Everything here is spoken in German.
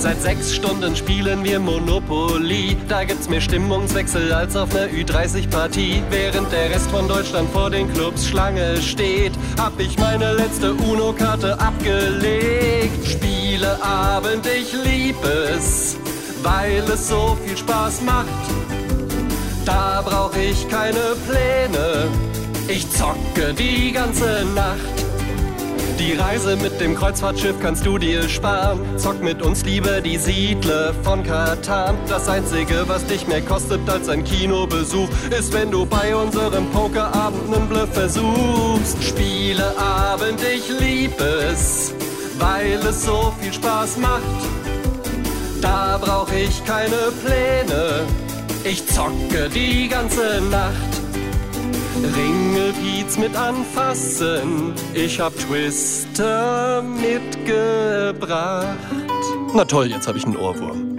Seit sechs Stunden spielen wir Monopoly. Da gibt's mehr Stimmungswechsel als auf ner Ü30-Partie. Während der Rest von Deutschland vor den Clubs Schlange steht, hab ich meine letzte UNO-Karte abgelegt. Spieleabend, ich lieb es, weil es so viel Spaß macht. Da brauch ich keine Pläne, ich zocke die ganze Nacht. Die Reise mit dem Kreuzfahrtschiff kannst du dir sparen. Zock mit uns lieber die Siedler von Katan. Das Einzige, was dich mehr kostet als ein Kinobesuch, ist, wenn du bei unserem Pokerabend nen Bluff versuchst. Spieleabend, ich lieb es, weil es so viel Spaß macht. Da brauch ich keine Pläne, ich zocke die ganze Nacht. Ringelpiez mit anfassen, ich hab Twister mitgebracht. Na toll, jetzt hab ich einen Ohrwurm.